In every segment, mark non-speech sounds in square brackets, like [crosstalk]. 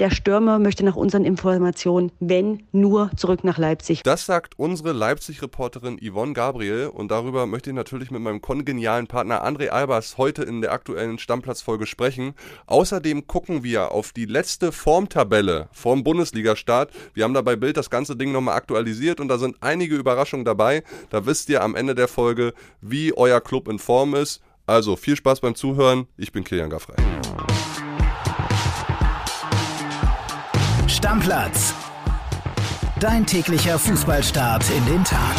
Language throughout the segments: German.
Der Stürmer möchte nach unseren Informationen, wenn nur, zurück nach Leipzig. Das sagt unsere Leipzig-Reporterin Yvonne Gabriel und darüber möchte ich natürlich mit meinem kongenialen Partner André Albers heute in der aktuellen Stammplatzfolge sprechen. Außerdem gucken wir auf die letzte Formtabelle vorm Bundesliga-Start. Wir haben da bei Bild das ganze Ding nochmal aktualisiert und da sind einige Überraschungen dabei. Da wisst ihr am Ende der Folge, wie euer Club in Form ist. Also viel Spaß beim Zuhören. Ich bin Kilian Gaffrey. Stammplatz. Dein täglicher Fußballstart in den Tag.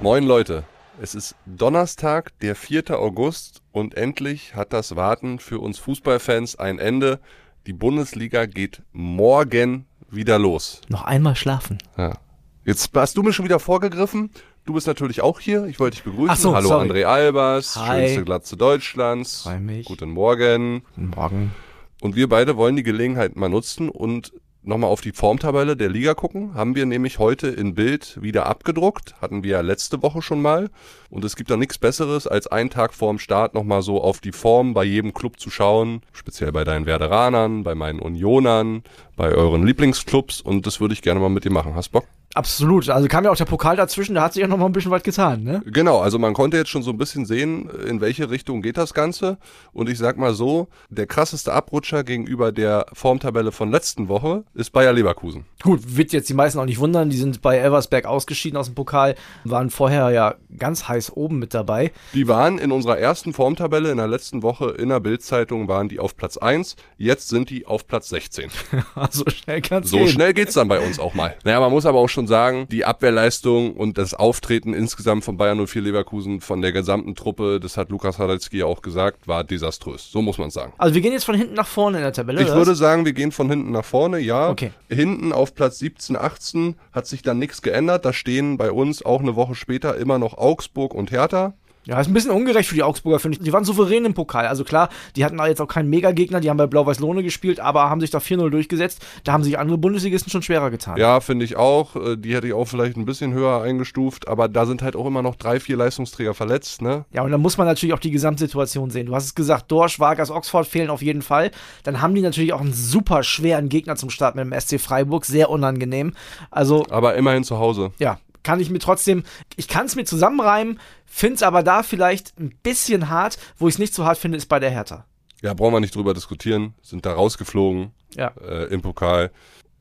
Moin Leute, es ist Donnerstag, der 4. August und endlich hat das Warten für uns Fußballfans ein Ende. Die Bundesliga geht morgen wieder los. Noch einmal schlafen. Ja. Jetzt hast du mir schon wieder vorgegriffen. Du bist natürlich auch hier. Ich wollte dich begrüßen. Ach so, Hallo sorry. André Albers, Hi. schönste Glatze Deutschlands. Freu mich. Guten Morgen. Guten Morgen. Und wir beide wollen die Gelegenheit mal nutzen und nochmal auf die Formtabelle der Liga gucken. Haben wir nämlich heute in Bild wieder abgedruckt. Hatten wir ja letzte Woche schon mal. Und es gibt da nichts Besseres, als einen Tag vorm Start nochmal so auf die Form bei jedem Club zu schauen. Speziell bei deinen Werderanern, bei meinen Unionern, bei euren Lieblingsclubs. Und das würde ich gerne mal mit dir machen. Hast Bock? Absolut. Also kam ja auch der Pokal dazwischen, da hat sich ja noch mal ein bisschen was getan, ne? Genau, also man konnte jetzt schon so ein bisschen sehen, in welche Richtung geht das Ganze. Und ich sag mal so, der krasseste Abrutscher gegenüber der Formtabelle von letzten Woche ist Bayer Leverkusen. Gut, wird jetzt die meisten auch nicht wundern, die sind bei Elversberg ausgeschieden aus dem Pokal, waren vorher ja ganz heiß oben mit dabei. Die waren in unserer ersten Formtabelle in der letzten Woche in der Bildzeitung waren die auf Platz 1, jetzt sind die auf Platz 16. [laughs] so schnell kann's So gehen. schnell geht's dann bei uns auch mal. Naja, man muss aber auch schon sagen, die Abwehrleistung und das Auftreten insgesamt von Bayern 04 Leverkusen, von der gesamten Truppe, das hat Lukas Radetzky ja auch gesagt, war desaströs. So muss man sagen. Also wir gehen jetzt von hinten nach vorne in der Tabelle. Ich würde sagen, wir gehen von hinten nach vorne, ja. Okay. Hinten auf Platz 17, 18 hat sich dann nichts geändert. Da stehen bei uns auch eine Woche später immer noch Augsburg und Hertha. Ja, ist ein bisschen ungerecht für die Augsburger, finde ich. Die waren souverän im Pokal. Also klar, die hatten da jetzt auch keinen Megagegner, die haben bei Blau-Weiß-Lohne gespielt, aber haben sich da 4-0 durchgesetzt. Da haben sich andere Bundesligisten schon schwerer getan. Ja, finde ich auch. Äh, Die hätte ich auch vielleicht ein bisschen höher eingestuft, aber da sind halt auch immer noch drei, vier Leistungsträger verletzt, ne? Ja, und dann muss man natürlich auch die Gesamtsituation sehen. Du hast es gesagt, Dorsch, Vargas, Oxford fehlen auf jeden Fall. Dann haben die natürlich auch einen super schweren Gegner zum Start mit dem SC Freiburg, sehr unangenehm. Also, Aber immerhin zu Hause. ja, kann ich mir trotzdem, ich kann es mir zusammenreimen, finde es aber da vielleicht ein bisschen hart. Wo ich es nicht so hart finde, ist bei der Hertha. Ja, brauchen wir nicht drüber diskutieren. Sind da rausgeflogen Ja. äh, im Pokal.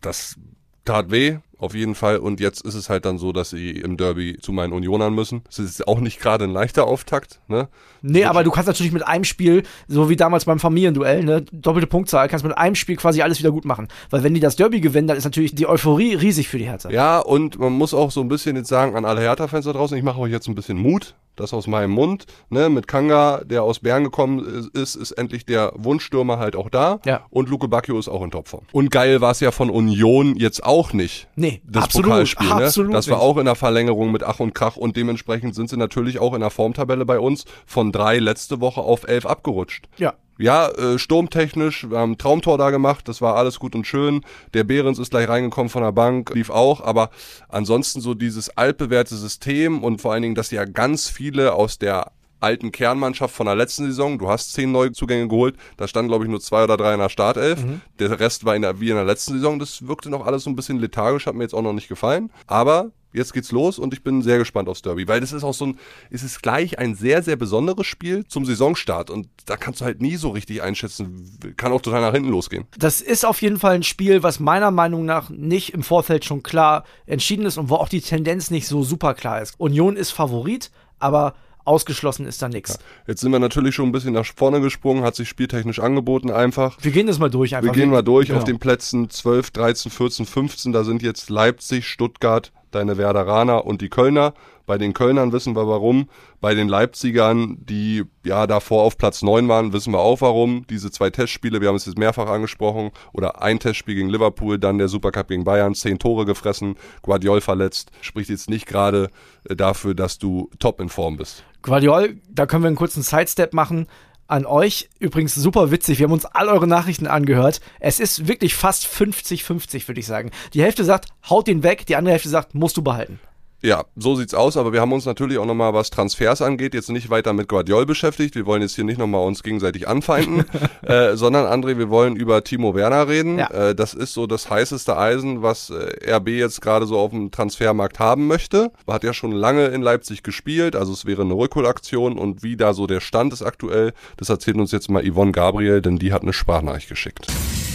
Das tat weh, auf jeden Fall. Und jetzt ist es halt dann so, dass sie im Derby zu meinen Unionern müssen. Es ist auch nicht gerade ein leichter Auftakt, ne? Nee, aber du kannst natürlich mit einem Spiel, so wie damals beim Familienduell, ne, doppelte Punktzahl, kannst mit einem Spiel quasi alles wieder gut machen. Weil wenn die das Derby gewinnen, dann ist natürlich die Euphorie riesig für die Hertha. Ja, und man muss auch so ein bisschen jetzt sagen an alle Hertha-Fans da draußen, ich mache euch jetzt ein bisschen Mut. Das aus meinem Mund. Ne, mit Kanga, der aus Bern gekommen ist, ist endlich der Wunschstürmer halt auch da. Ja. Und Luke Bacchio ist auch in Topform. Und geil war es ja von Union jetzt auch nicht. Nee, das absolut, Pokalspiel, ne? absolut Das war auch in der Verlängerung mit Ach und Krach und dementsprechend sind sie natürlich auch in der Formtabelle bei uns von drei letzte Woche auf elf abgerutscht. Ja. Ja, äh, sturmtechnisch, wir haben ein Traumtor da gemacht, das war alles gut und schön. Der Behrens ist gleich reingekommen von der Bank, lief auch, aber ansonsten so dieses altbewährte System und vor allen Dingen, dass ja ganz viele aus der alten Kernmannschaft von der letzten Saison, du hast zehn Neuzugänge geholt, da standen glaube ich nur zwei oder drei in der Startelf, der Rest war in der, wie in der letzten Saison, das wirkte noch alles so ein bisschen lethargisch, hat mir jetzt auch noch nicht gefallen, aber Jetzt geht's los und ich bin sehr gespannt aufs Derby, weil das ist auch so ein, es ist gleich ein sehr, sehr besonderes Spiel zum Saisonstart und da kannst du halt nie so richtig einschätzen, kann auch total nach hinten losgehen. Das ist auf jeden Fall ein Spiel, was meiner Meinung nach nicht im Vorfeld schon klar entschieden ist und wo auch die Tendenz nicht so super klar ist. Union ist Favorit, aber ausgeschlossen ist da nichts. Jetzt sind wir natürlich schon ein bisschen nach vorne gesprungen, hat sich spieltechnisch angeboten einfach. Wir gehen das mal durch einfach. Wir gehen mal durch Genau. auf den Plätzen 12, 13, 14, 15. Da sind jetzt Leipzig, Stuttgart, deine Werderaner und die Kölner. Bei den Kölnern wissen wir warum. Bei den Leipzigern, die ja davor auf Platz 9 waren, wissen wir auch warum. Diese zwei Testspiele, wir haben es jetzt mehrfach angesprochen, oder ein Testspiel gegen Liverpool, dann der Supercup gegen Bayern, zehn Tore gefressen, Guardiol verletzt. Spricht jetzt nicht gerade äh, dafür, dass du top in Form bist. Guardiol, da können wir einen kurzen Sidestep machen. An euch, übrigens super witzig, wir haben uns all eure Nachrichten angehört. Es ist wirklich fast 50-50, würde ich sagen. Die Hälfte sagt, haut den weg, die andere Hälfte sagt, musst du behalten. Ja, so sieht's aus, aber wir haben uns natürlich auch nochmal, was Transfers angeht, jetzt nicht weiter mit Guardiol beschäftigt. Wir wollen jetzt hier nicht nochmal uns gegenseitig anfeinden, [laughs] äh, sondern André, wir wollen über Timo Werner reden. Ja. Äh, das ist so das heißeste Eisen, was äh, RB jetzt gerade so auf dem Transfermarkt haben möchte. Hat ja schon lange in Leipzig gespielt, also es wäre eine Rückholaktion und wie da so der Stand ist aktuell, das erzählt uns jetzt mal Yvonne Gabriel, denn die hat eine Sprachnachricht geschickt.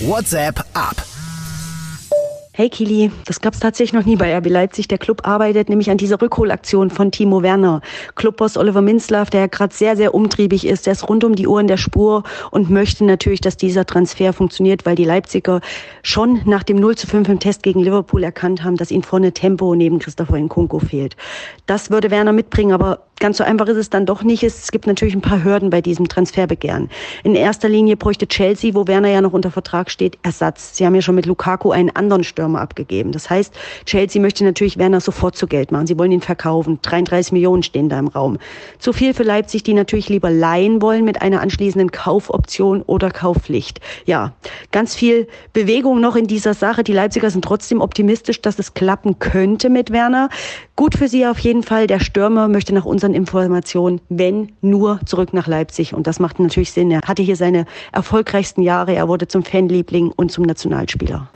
WhatsApp ab. Hey Kili, das gab's tatsächlich noch nie bei RB Leipzig. Der Club arbeitet nämlich an dieser Rückholaktion von Timo Werner. Clubboss Oliver Minzlaff, der gerade sehr, sehr umtriebig ist, der ist rund um die Uhr in der Spur und möchte natürlich, dass dieser Transfer funktioniert, weil die Leipziger schon nach dem 0 zu 5 im Test gegen Liverpool erkannt haben, dass ihnen vorne Tempo neben Christopher Nkunku fehlt. Das würde Werner mitbringen, aber ganz so einfach ist es dann doch nicht. Es gibt natürlich ein paar Hürden bei diesem Transferbegehren. In erster Linie bräuchte Chelsea, wo Werner ja noch unter Vertrag steht, Ersatz. Sie haben ja schon mit Lukaku einen anderen Stürmer abgegeben. Das heißt, Chelsea möchte natürlich Werner sofort zu Geld machen. Sie wollen ihn verkaufen. 33 Millionen stehen da im Raum. Zu viel für Leipzig, die natürlich lieber leihen wollen mit einer anschließenden Kaufoption oder Kaufpflicht. Ja, ganz viel Bewegung noch in dieser Sache. Die Leipziger sind trotzdem optimistisch, dass es klappen könnte mit Werner. Gut für sie auf jeden Fall. Der Stürmer möchte nach unseren Informationen, wenn nur zurück nach Leipzig. Und das macht natürlich Sinn. Er hatte hier seine erfolgreichsten Jahre. Er wurde zum Fanliebling und zum Nationalspieler.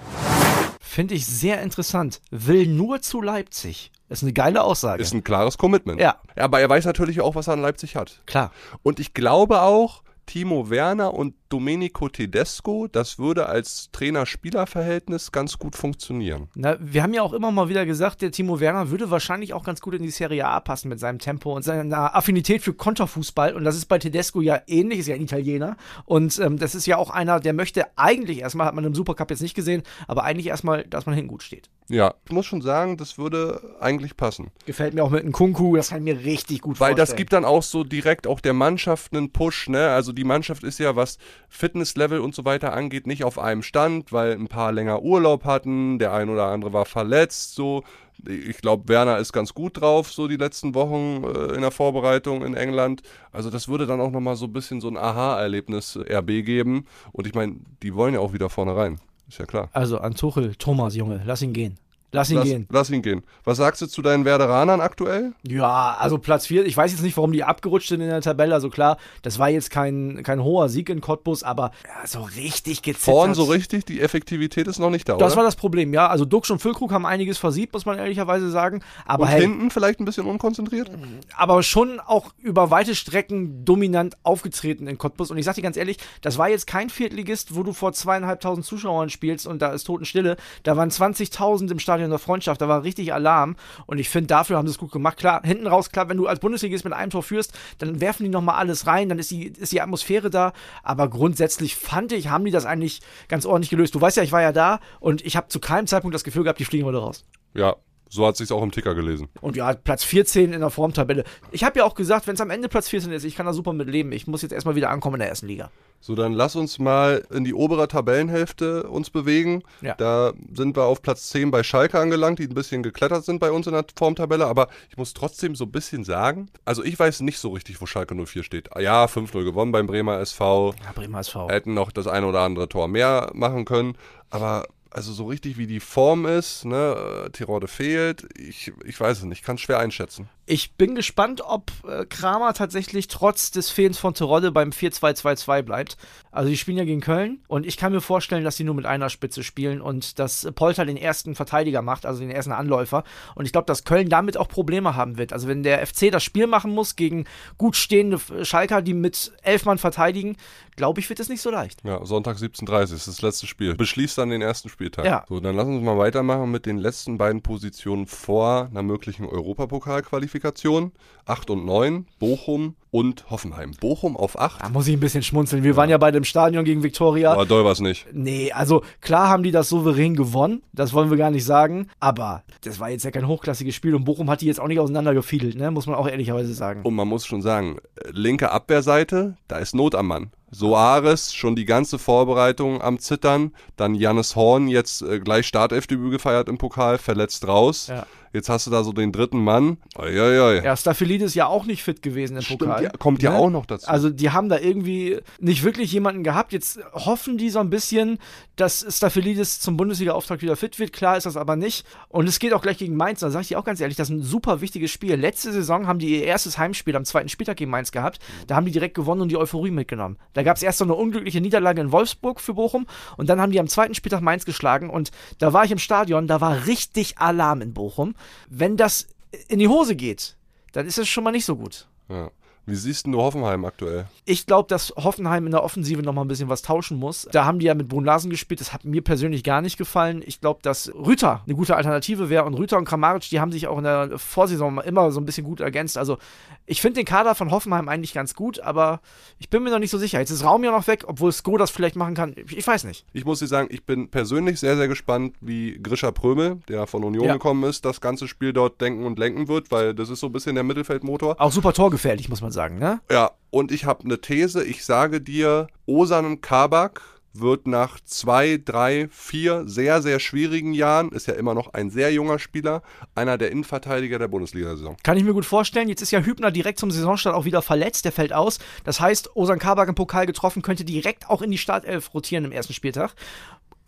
Finde ich sehr interessant. Will nur zu Leipzig. ist eine geile Aussage. Ist ein klares Commitment. Ja. Aber er weiß natürlich auch, was er an Leipzig hat. Klar. Und ich glaube auch, Timo Werner und Domenico Tedesco, das würde als Trainer-Spieler-Verhältnis ganz gut funktionieren. Na, wir haben ja auch immer mal wieder gesagt, der Timo Werner würde wahrscheinlich auch ganz gut in die Serie A passen mit seinem Tempo und seiner Affinität für Konterfußball. Und das ist bei Tedesco ja ähnlich, ist ja ein Italiener. Und ähm, das ist ja auch einer, der möchte eigentlich erstmal, hat man im Supercup jetzt nicht gesehen, aber eigentlich erstmal, dass man hinten gut steht. Ja, ich muss schon sagen, das würde eigentlich passen. Gefällt mir auch mit einem Kunku, das kann ich mir richtig gut Weil vorstellen. das gibt dann auch so direkt auch der Mannschaft einen Push, ne? Also die Mannschaft ist ja, was Fitnesslevel und so weiter angeht, nicht auf einem Stand, weil ein paar länger Urlaub hatten, der ein oder andere war verletzt, so. Ich glaube, Werner ist ganz gut drauf, so die letzten Wochen äh, in der Vorbereitung in England. Also das würde dann auch nochmal so ein bisschen so ein Aha-Erlebnis äh, RB geben. Und ich meine, die wollen ja auch wieder vorne rein. Ist ja klar. Also an Tuchel, Thomas, Junge, lass ihn gehen. Lass ihn Lass, gehen. lass ihn gehen. Was sagst du zu deinen Werderanern aktuell? Ja, also Platz 4, ich weiß jetzt nicht, warum die abgerutscht sind in der Tabelle. Also klar, das war jetzt kein, kein hoher Sieg in Cottbus, aber ja, so richtig gezittert. Vorn so richtig, die Effektivität ist noch nicht da, Das oder? war das Problem, ja. Also Dux und Füllkrug haben einiges versiebt, muss man ehrlicherweise sagen. Aber und hey, hinten vielleicht ein bisschen unkonzentriert? aber schon auch über weite Strecken dominant aufgetreten in Cottbus. Und ich sag dir ganz ehrlich, das war jetzt kein Viertligist, wo du vor zweieinhalbtausend Zuschauern spielst und da ist Totenstille. Da waren 20.000 im Stadion der Freundschaft, da war richtig Alarm. Und ich finde, dafür haben sie es gut gemacht. Klar, hinten raus, klar, wenn du als Bundesligist mit einem Tor führst, dann werfen die nochmal alles rein, dann ist die, ist die Atmosphäre da. Aber grundsätzlich fand ich, haben die das eigentlich ganz ordentlich gelöst. Du weißt ja, ich war ja da und ich habe zu keinem Zeitpunkt das Gefühl gehabt, die fliegen heute raus. Ja, so hat sich's auch im Ticker gelesen. Und ja, Platz 14 in der Formtabelle. Ich habe ja auch gesagt, wenn es am Ende Platz 14 ist, ich kann da super mit leben. Ich muss jetzt erstmal wieder ankommen in der ersten Liga. So, dann lass uns mal in die obere Tabellenhälfte uns bewegen. Ja. Da sind wir auf Platz 10 bei Schalke angelangt, die ein bisschen geklettert sind bei uns in der Formtabelle. Aber ich muss trotzdem so ein bisschen sagen, also ich weiß nicht so richtig, wo Schalke 04 steht. Ja, 5-0 gewonnen beim Bremer SV. Ja, Bremer SV. Hätten noch das eine oder andere Tor mehr machen können. Aber also so richtig wie die Form ist, ne, äh, Tirode fehlt, ich, ich weiß es nicht, kann es schwer einschätzen. Ich bin gespannt, ob äh, Kramer tatsächlich trotz des Fehlens von Terodde beim 4-2-2-2 bleibt. Also die spielen ja gegen Köln und ich kann mir vorstellen, dass sie nur mit einer Spitze spielen und dass Polter den ersten Verteidiger macht, also den ersten Anläufer. Und ich glaube, dass Köln damit auch Probleme haben wird. Also wenn der FC das Spiel machen muss gegen gut stehende Schalker, die mit elf Mann verteidigen, glaube ich, wird es nicht so leicht. Ja, Sonntag 17.30 ist das letzte Spiel. Beschließt dann den ersten Spieltag. Ja. So, dann lass uns mal weitermachen mit den letzten beiden Positionen vor einer möglichen Europapokalqualifikation. 8 und 9, Bochum und Hoffenheim. Bochum auf 8. Da muss ich ein bisschen schmunzeln. Wir waren ja beide im Stadion gegen Viktoria. Aber doll war's nicht. Nee, also klar haben die das souverän gewonnen, das wollen wir gar nicht sagen, aber das war jetzt ja kein hochklassiges Spiel und Bochum hat die jetzt auch nicht auseinandergefiedelt, ne? muss man auch ehrlicherweise sagen. Und man muss schon sagen, linke Abwehrseite, da ist Not am Mann. Soares schon die ganze Vorbereitung am Zittern. Dann Jannis Horn jetzt äh, gleich Startelfdebüt gefeiert im Pokal, verletzt raus. Ja. Jetzt hast du da so den dritten Mann. Uiuiui. Ja, Staphylidis ja auch nicht fit gewesen im Stimmt, Pokal. ja, kommt ja Ne? auch noch dazu. Also die haben da irgendwie nicht wirklich jemanden gehabt. Jetzt hoffen die so ein bisschen, dass Staphylidis zum Bundesliga-Auftrag wieder fit wird. Klar ist das aber nicht. Und es geht auch gleich gegen Mainz. Da sage ich dir auch ganz ehrlich, das ist ein super wichtiges Spiel. Letzte Saison haben die ihr erstes Heimspiel am zweiten Spieltag gegen Mainz gehabt. Da haben die direkt gewonnen und die Euphorie mitgenommen. Da gab es erst so eine unglückliche Niederlage in Wolfsburg für Bochum und dann haben die am zweiten Spieltag Mainz geschlagen und da war ich im Stadion, da war richtig Alarm in Bochum. Wenn das in die Hose geht, dann ist es schon mal nicht so gut. ja. Wie siehst du Hoffenheim aktuell? Ich glaube, dass Hoffenheim in der Offensive noch mal ein bisschen was tauschen muss. Da haben die ja mit Brun Larsen gespielt. Das hat mir persönlich gar nicht gefallen. Ich glaube, dass Rüter eine gute Alternative wäre. Und Rüter und Kramaric, die haben sich auch in der Vorsaison immer so ein bisschen gut ergänzt. Also ich finde den Kader von Hoffenheim eigentlich ganz gut, aber ich bin mir noch nicht so sicher. Jetzt ist Raum ja noch weg, obwohl Sko das vielleicht machen kann. Ich, weiß nicht. Ich muss dir sagen, ich bin persönlich sehr, sehr gespannt, wie Grisha Prömel, der von Union Ja. gekommen ist, das ganze Spiel dort denken und lenken wird, weil das ist so ein bisschen der Mittelfeldmotor. Auch super torgefährlich, muss man sagen, ne? Ja, und ich habe eine These. Ich sage dir, Osan Kabak wird nach zwei, drei, vier sehr, sehr schwierigen Jahren, ist ja immer noch ein sehr junger Spieler, einer der Innenverteidiger der Bundesliga-Saison. Kann ich mir gut vorstellen. Jetzt ist ja Hübner direkt zum Saisonstart auch wieder verletzt. Der fällt aus. Das heißt, Osan Kabak im Pokal getroffen, könnte direkt auch in die Startelf rotieren im ersten Spieltag.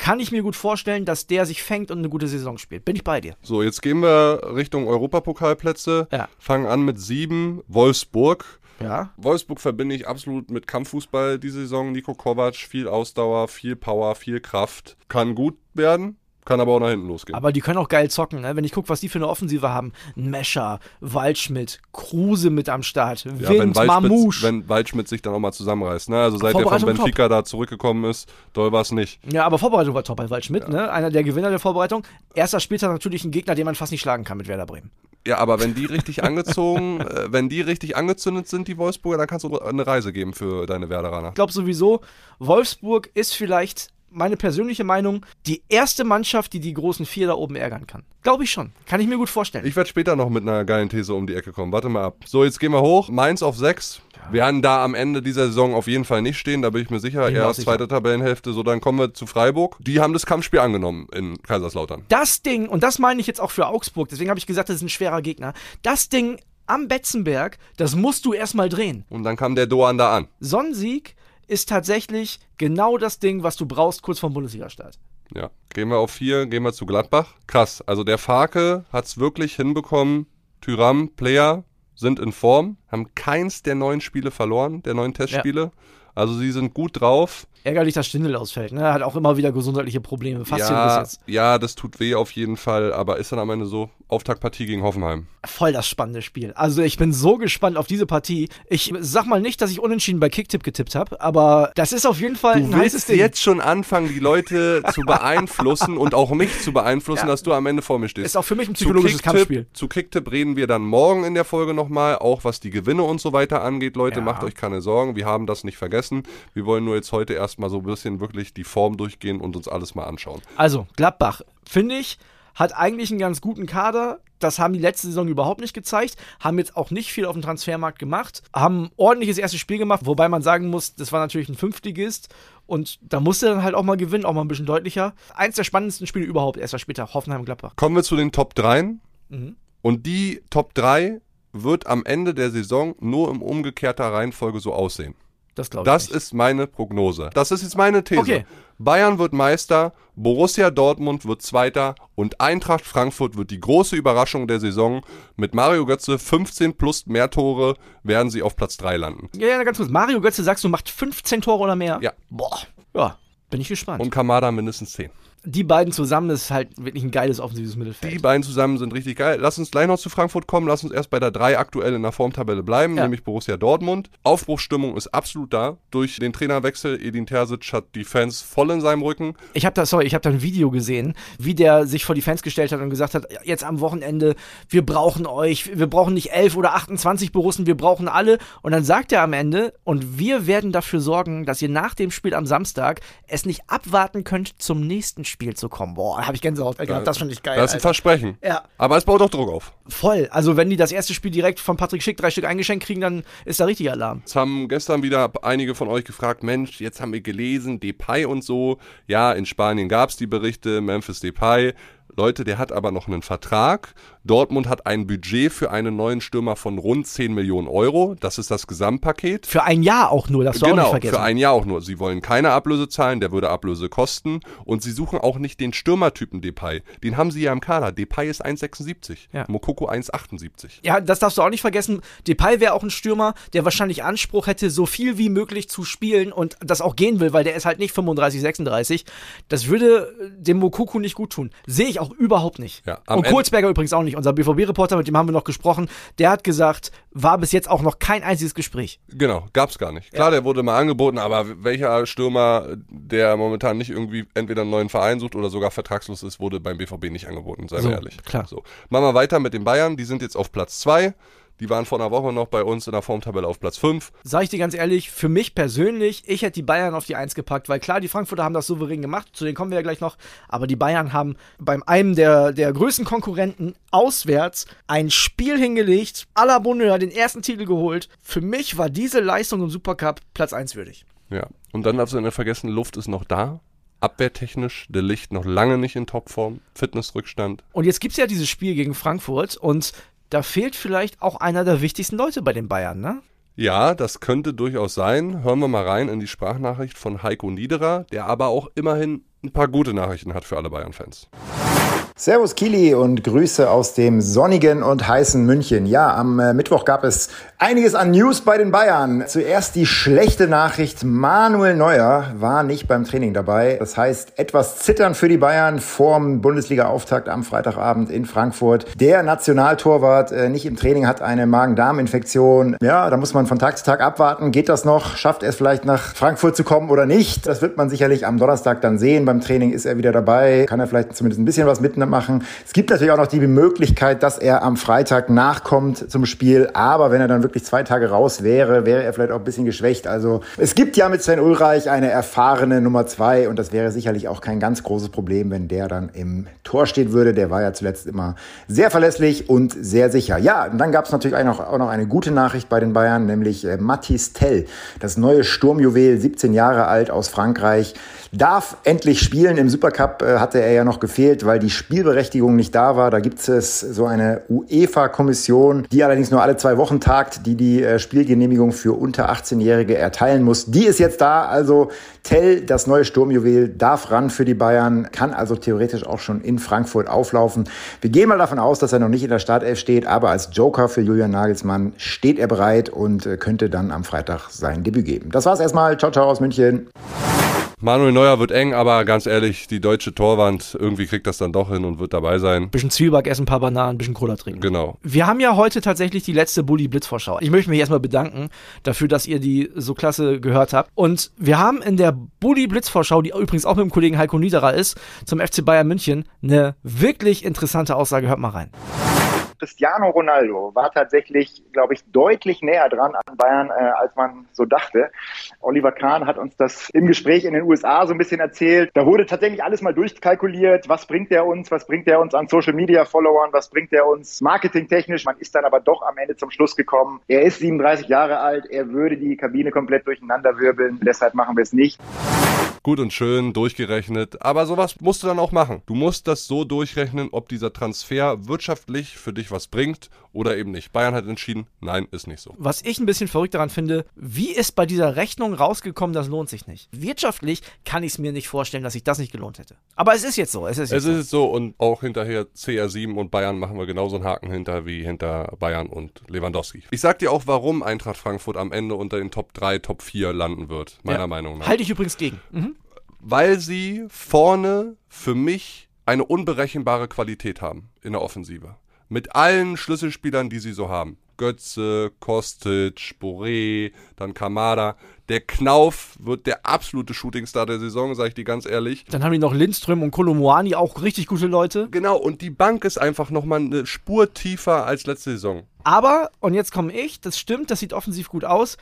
Kann ich mir gut vorstellen, dass der sich fängt und eine gute Saison spielt. Bin ich bei dir. So, jetzt gehen wir Richtung Europapokalplätze. Ja. Fangen an mit sieben, Wolfsburg. Ja. Wolfsburg verbinde ich absolut mit Kampffußball diese Saison. Nico Kovac, viel Ausdauer, viel Power, viel Kraft. Kann gut werden, kann aber auch nach hinten losgehen. Aber die können auch geil zocken, ne? Wenn ich gucke, was die für eine Offensive haben. Mescher, Waldschmidt, Kruse mit am Start, ja, wenn Wind, Waldschmidt, Mamouche. wenn Waldschmidt sich dann auch mal zusammenreißt. Ne? Also seit er von Vorbereitung top. Benfica da zurückgekommen ist, doll war es nicht. Ja, aber Vorbereitung war top bei Waldschmidt, ne? Einer der Gewinner der Vorbereitung. Erster Spieltag natürlich ein Gegner, den man fast nicht schlagen kann mit Werder Bremen. Ja, aber wenn die richtig angezogen, [laughs] äh, wenn die richtig angezündet sind, die Wolfsburger, dann kannst du eine Reise geben für deine Werderaner. Ich glaube sowieso, Wolfsburg ist vielleicht meine persönliche Meinung, die erste Mannschaft, die die großen vier da oben ärgern kann. Glaube ich schon. Kann ich mir gut vorstellen. Ich werde später noch mit einer geilen These um die Ecke kommen. Warte mal ab. So, jetzt gehen wir hoch. Mainz auf 6. Werden da am Ende dieser Saison auf jeden Fall nicht stehen, da bin ich mir sicher. Bin sicher. zweite Tabellenhälfte. So, dann kommen wir zu Freiburg. Die haben das Kampfspiel angenommen in Kaiserslautern. das Ding, und das meine ich jetzt auch für Augsburg, deswegen habe ich gesagt, das ist ein schwerer Gegner. Das Ding am Betzenberg, das musst du erstmal drehen. Und dann kam der Doan da an. Sonnensieg ist tatsächlich genau das Ding, was du brauchst kurz vorm Bundesliga-Start. Ja. Gehen wir auf 4, gehen wir zu Gladbach. Krass. Also der Farke hat es wirklich hinbekommen. Tyram, Player sind in Form, haben keins der neuen Spiele verloren, der neuen Testspiele. Also sie sind gut drauf. Ärgerlich, dass Stindl ausfällt. Ne? Er hat auch immer wieder gesundheitliche Probleme. Fast ja, jetzt. ja, das tut weh auf jeden Fall, aber ist dann am Ende so Auftaktpartie gegen Hoffenheim. Voll das spannende Spiel. Also ich bin so gespannt auf diese Partie. Ich sag mal nicht, dass ich unentschieden bei Kicktipp getippt habe, aber das ist auf jeden Fall Du ein heißes Ding. jetzt schon anfangen, die Leute zu [laughs] beeinflussen und auch mich zu beeinflussen, Ja. dass du am Ende vor mir stehst. Ist auch für mich ein Zu psychologisches Kampfspiel. Kicktipp, zu Kicktipp reden wir dann morgen in der Folge nochmal, auch was die Gewinne und so weiter angeht. Leute, Ja. macht euch keine Sorgen, wir haben das nicht vergessen. Wir wollen nur jetzt heute erstmal so ein bisschen wirklich die Form durchgehen und uns alles mal anschauen. Also, Gladbach, finde ich, hat eigentlich einen ganz guten Kader. Das haben die letzte Saison überhaupt nicht gezeigt. Haben jetzt auch nicht viel auf dem Transfermarkt gemacht. Haben ein ordentliches erstes Spiel gemacht, wobei man sagen muss, das war natürlich ein Fünftligist. Und da musste dann halt auch mal gewinnen, auch mal ein bisschen deutlicher. Eins der spannendsten Spiele überhaupt, erst später, Hoffenheim-Gladbach. Kommen wir zu den Top 3. Mhm. Und die Top 3 wird am Ende der Saison nur in umgekehrter Reihenfolge so aussehen. Das glaube ich. Das nicht. ist meine Prognose. Das ist jetzt meine These. Okay. Bayern wird Meister, Borussia Dortmund wird Zweiter und Eintracht Frankfurt wird die große Überraschung der Saison. Mit Mario Götze 15 plus mehr Tore werden sie auf Platz 3 landen. Ja, ja, ganz kurz. Mario Götze, sagst du, macht 15 Tore oder mehr? Ja. Boah. Ja, bin ich gespannt. Und Kamada mindestens 10. die beiden zusammen ist halt wirklich ein geiles offensives Mittelfeld. Die beiden zusammen sind richtig geil. Lass uns gleich noch zu Frankfurt kommen. Lass uns erst bei der 3 aktuell in der Formtabelle bleiben, Ja. nämlich Borussia Dortmund. Aufbruchsstimmung ist absolut da. Durch den Trainerwechsel, Edin Terzic hat die Fans voll in seinem Rücken. Ich habe da, sorry, ich habe da ein Video gesehen, wie der sich vor die Fans gestellt hat und gesagt hat, jetzt am Wochenende, wir brauchen euch, wir brauchen nicht 11 oder 28 Borussen, wir brauchen alle. Und dann sagt er am Ende, und wir werden dafür sorgen, dass ihr nach dem Spiel am Samstag es nicht abwarten könnt, zum nächsten Spiel zu kommen. Boah, da habe ich Gänsehaut gehabt. Das finde ich geil. Das ist ein Alter. Versprechen. Ja. Aber es baut auch Druck auf. Voll. Also, wenn die das erste Spiel direkt von Patrick Schick drei Stück eingeschenkt kriegen, dann ist da richtig Alarm. Es haben gestern wieder einige von euch gefragt, Mensch, jetzt haben wir gelesen, Depay und so. Ja, in Spanien gab es die Berichte, Memphis Depay. Leute, der hat aber noch einen Vertrag. Dortmund hat ein Budget für einen neuen Stürmer von rund 10 Millionen Euro. Das ist das Gesamtpaket. Für ein Jahr auch nur, das du auch nicht Genau, vergessen. für ein Jahr auch nur. Sie wollen keine Ablöse zahlen, der würde Ablöse kosten. Und sie suchen auch nicht den Stürmertypen Depay. Den haben sie ja im Kader. Depay ist 1,76. Ja. Mokoko 1,78. Ja, das darfst du auch nicht vergessen. Depay wäre auch ein Stürmer, der wahrscheinlich Anspruch hätte, so viel wie möglich zu spielen und das auch gehen will, weil der ist halt nicht 35, 36. Das würde dem Mokuku nicht gut tun. Sehe ich auch überhaupt nicht. Ja, und Kohlsberger übrigens auch nicht. Unser BVB-Reporter, mit dem haben wir noch gesprochen, der hat gesagt, war bis jetzt auch noch kein einziges Gespräch. Genau, gab's gar nicht. Klar, der wurde mal angeboten, aber welcher Stürmer, der momentan nicht irgendwie entweder einen neuen Verein sucht oder sogar vertragslos ist, wurde beim BVB nicht angeboten, seien So, wir ehrlich. klar. So. Machen wir weiter mit den Bayern, die sind jetzt auf Platz 2. Die waren vor einer Woche noch bei uns in der Formtabelle auf Platz 5. Sag ich dir ganz ehrlich, für mich persönlich, ich hätte die Bayern auf die Eins gepackt, weil klar, die Frankfurter haben das souverän gemacht, zu denen kommen wir ja gleich noch, aber die Bayern haben beim einem der, der größten Konkurrenten auswärts ein Spiel hingelegt, à la Bonheur, den ersten Titel geholt. Für mich war diese Leistung im Supercup Platz 1 würdig. Ja. Und dann darfst du nicht vergessen, Luft ist noch da. Abwehrtechnisch, der Licht noch lange nicht in Topform. Fitnessrückstand. Und jetzt gibt's ja dieses Spiel gegen Frankfurt und da fehlt vielleicht auch einer der wichtigsten Leute bei den Bayern, ne? Ja, das könnte durchaus sein. Hören wir mal rein in die Sprachnachricht von Heiko Niederer, der aber auch immerhin ein paar gute Nachrichten hat für alle Bayern-Fans. Servus Kili und Grüße aus dem sonnigen und heißen München. Ja, am äh, Mittwoch gab es einiges an News bei den Bayern. Zuerst die schlechte Nachricht, Manuel Neuer war nicht beim Training dabei. Das heißt, etwas zittern für die Bayern vorm Bundesliga-Auftakt am Freitagabend in Frankfurt. Der Nationaltorwart äh, nicht im Training hat eine Magen-Darm-Infektion. Ja, da muss man von Tag zu Tag abwarten. Geht das noch? Schafft er es vielleicht nach Frankfurt zu kommen oder nicht? Das wird man sicherlich am Donnerstag dann sehen. Beim Training ist er wieder dabei. Kann er vielleicht zumindest ein bisschen was mitmachen. Es gibt natürlich auch noch die Möglichkeit, dass er am Freitag nachkommt zum Spiel. Aber wenn er dann wirklich zwei Tage raus wäre, wäre er vielleicht auch ein bisschen geschwächt. Also es gibt ja mit Sven Ulreich eine erfahrene Nummer zwei und das wäre sicherlich auch kein ganz großes Problem, wenn der dann im Tor stehen würde. Der war ja zuletzt immer sehr verlässlich und sehr sicher. Ja, und dann gab es natürlich auch noch, eine gute Nachricht bei den Bayern, nämlich äh, Mathis Tell, das neue Sturmjuwel, 17 Jahre alt aus Frankreich, darf endlich spielen. Im Supercup äh, hatte er ja noch gefehlt, weil die Spielberechtigung nicht da war. Da gibt es so eine UEFA-Kommission, die allerdings nur alle zwei Wochen tagt, die die äh, Spielgenehmigung für unter 18-Jährige erteilen muss. Die ist jetzt da. Also Tell, das neue Sturmjuwel, darf ran für die Bayern, kann also theoretisch auch schon in Frankfurt auflaufen. Wir gehen mal davon aus, dass er noch nicht in der Startelf steht, aber als Joker für Julian Nagelsmann steht er bereit und äh, könnte dann am Freitag sein Debüt geben. Das war's erstmal. Ciao, ciao aus München. Manuel Neuer wird eng, aber ganz ehrlich, die deutsche Torwand irgendwie kriegt das dann doch hin und wird dabei sein. Bisschen Zwieback essen, ein paar Bananen, ein bisschen Cola trinken. Genau. Wir haben ja heute tatsächlich die letzte Bully Blitzvorschau. Ich möchte mich erstmal bedanken dafür, dass ihr die so klasse gehört habt. Und wir haben in der Bully Blitzvorschau, die übrigens auch mit dem Kollegen Heiko Niederer ist, zum FC Bayern München, eine wirklich interessante Aussage. Hört mal rein. Cristiano Ronaldo war tatsächlich, glaube ich, deutlich näher dran an Bayern, äh, als man so dachte. Oliver Kahn hat uns das im Gespräch in den USA so ein bisschen erzählt. Da wurde tatsächlich alles mal durchkalkuliert. Was bringt er uns? Was bringt er uns an Social Media Followern? Was bringt er uns marketingtechnisch? Man ist dann aber doch am Ende zum Schluss gekommen. Er ist 37 Jahre alt. Er würde die Kabine komplett durcheinander wirbeln. Deshalb machen wir es nicht. Gut und schön, durchgerechnet. Aber sowas musst du dann auch machen. Du musst das so durchrechnen, ob dieser Transfer wirtschaftlich für dich was bringt oder eben nicht. Bayern hat entschieden, nein, ist nicht so. Was ich ein bisschen verrückt daran finde, wie ist bei dieser Rechnung rausgekommen, das lohnt sich nicht. Wirtschaftlich kann ich es mir nicht vorstellen, dass sich das nicht gelohnt hätte. Aber es ist jetzt so. Es ist jetzt Es ist so und auch hinterher CR7 und Bayern machen wir genauso einen Haken hinter wie hinter Bayern und Lewandowski. Ich sag dir auch, warum Eintracht Frankfurt am Ende unter den Top 3, Top 4 landen wird, meiner Ja. Meinung nach. Halte ich übrigens gegen. Mhm. Weil sie vorne für mich eine unberechenbare Qualität haben in der Offensive. Mit allen Schlüsselspielern, die sie so haben. Götze, Kostic, Boré, dann Kamada. Der Knauf wird der absolute Shootingstar der Saison, sage ich dir ganz ehrlich. Dann haben die noch Lindström und Kolomoani, auch richtig gute Leute. Genau, und die Bank ist einfach nochmal eine Spur tiefer als letzte Saison. Aber, und jetzt komme ich, das stimmt, das sieht offensiv gut aus.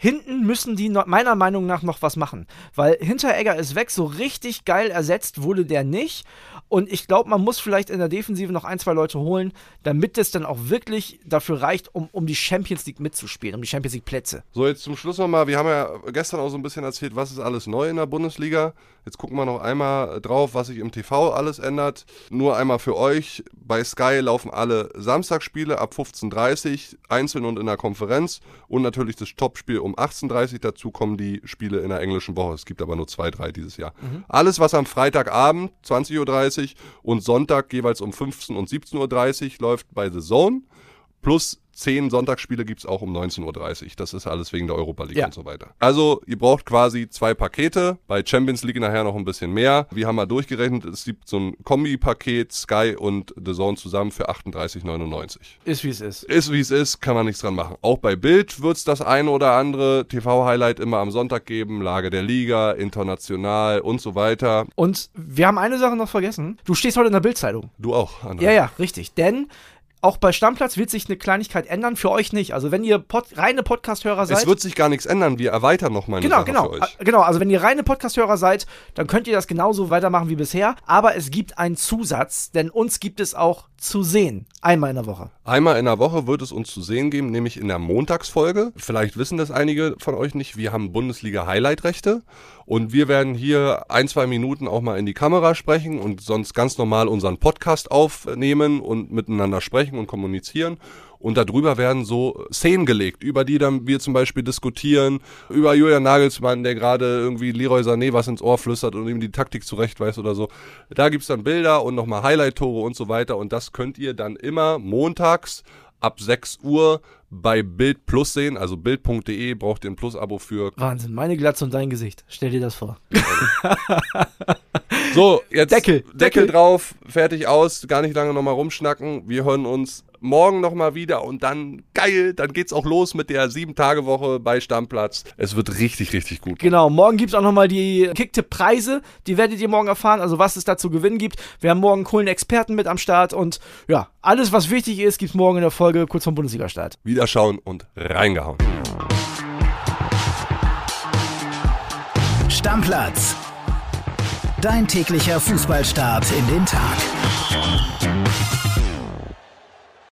Hinten müssen die meiner Meinung nach noch was machen. Weil Hinteregger ist weg, so richtig geil ersetzt wurde der nicht. Und ich glaube, man muss vielleicht in der Defensive noch ein, zwei Leute holen, damit es dann auch wirklich dafür reicht, um, um die Champions League mitzuspielen, um die Champions League Plätze. So, jetzt zum Schluss nochmal. Wir haben ja gestern auch so ein bisschen erzählt, was ist alles neu in der Bundesliga. Jetzt gucken wir noch einmal drauf, was sich im TV alles ändert. Nur einmal für euch. Bei Sky laufen alle Samstagsspiele ab 15.30 Uhr, einzeln und in der Konferenz. Und natürlich das Topspiel um 18.30 Uhr. Dazu kommen die Spiele in der englischen Woche. Es gibt aber nur zwei, drei dieses Jahr. Mhm. Alles, was am Freitagabend 20.30 Uhr und Sonntag jeweils um 15 und 17.30 Uhr läuft bei The Zone. Plus zehn Sonntagsspiele gibt es auch um 19.30 Uhr. Das ist alles wegen der Europa League ja. und so weiter. Also ihr braucht quasi zwei Pakete. Bei Champions League nachher noch ein bisschen mehr. Wir haben mal durchgerechnet, es gibt so ein Kombi-Paket Sky und The Zone zusammen für 38,99. Ist wie es ist. Ist wie es ist, kann man nichts dran machen. Auch bei Bild wird es das eine oder andere TV-Highlight immer am Sonntag geben. Lage der Liga, international und so weiter. Und wir haben eine Sache noch vergessen. Du stehst heute in der Bildzeitung. Du auch, André. Ja, ja, richtig. Denn auch bei Stammplatz wird sich eine Kleinigkeit ändern, für euch nicht. Also wenn ihr Pod reine Podcast-Hörer seid. Es wird sich gar nichts ändern, wir erweitern nochmal genau, genau, für euch. Genau, also wenn ihr reine Podcast-Hörer seid, dann könnt ihr das genauso weitermachen wie bisher. Aber es gibt einen Zusatz, denn uns gibt es auch zu sehen. Einmal in der Woche. Einmal in der Woche wird es uns zu sehen geben, nämlich in der Montagsfolge. Vielleicht wissen das einige von euch nicht. Wir haben Bundesliga-Highlight-Rechte und wir werden hier ein, zwei Minuten auch mal in die Kamera sprechen und sonst ganz normal unseren Podcast aufnehmen und miteinander sprechen und kommunizieren und darüber werden so Szenen gelegt, über die dann wir zum Beispiel diskutieren, über Julian Nagelsmann, der gerade irgendwie Leroy Sané was ins Ohr flüstert und ihm die Taktik zurecht weiß oder so. Da gibt's dann Bilder und nochmal Highlight-Tore und so weiter und das könnt ihr dann immer montags ab 6 Uhr bei Bild Plus sehen, also bild.de braucht ihr ein Plus-Abo für. Wahnsinn, meine Glatze und dein Gesicht. Stell dir das vor. so, jetzt Deckel, Deckel, Deckel drauf, fertig aus, gar nicht lange nochmal rumschnacken. Wir hören uns morgen nochmal wieder und dann geil, dann geht's auch los mit der sieben Tage Woche bei Stammplatz. Es wird richtig, richtig gut. Genau, morgen gibt's auch nochmal die Kicktipp-Preise, die werdet ihr morgen erfahren, also was es da zu gewinnen gibt. Wir haben morgen coolen Experten mit am Start und ja, alles was wichtig ist, gibt's morgen in der Folge kurz vom Bundesliga-Start. Wiederschauen und reingehauen. Stammplatz. Dein täglicher Fußballstart in den Tag.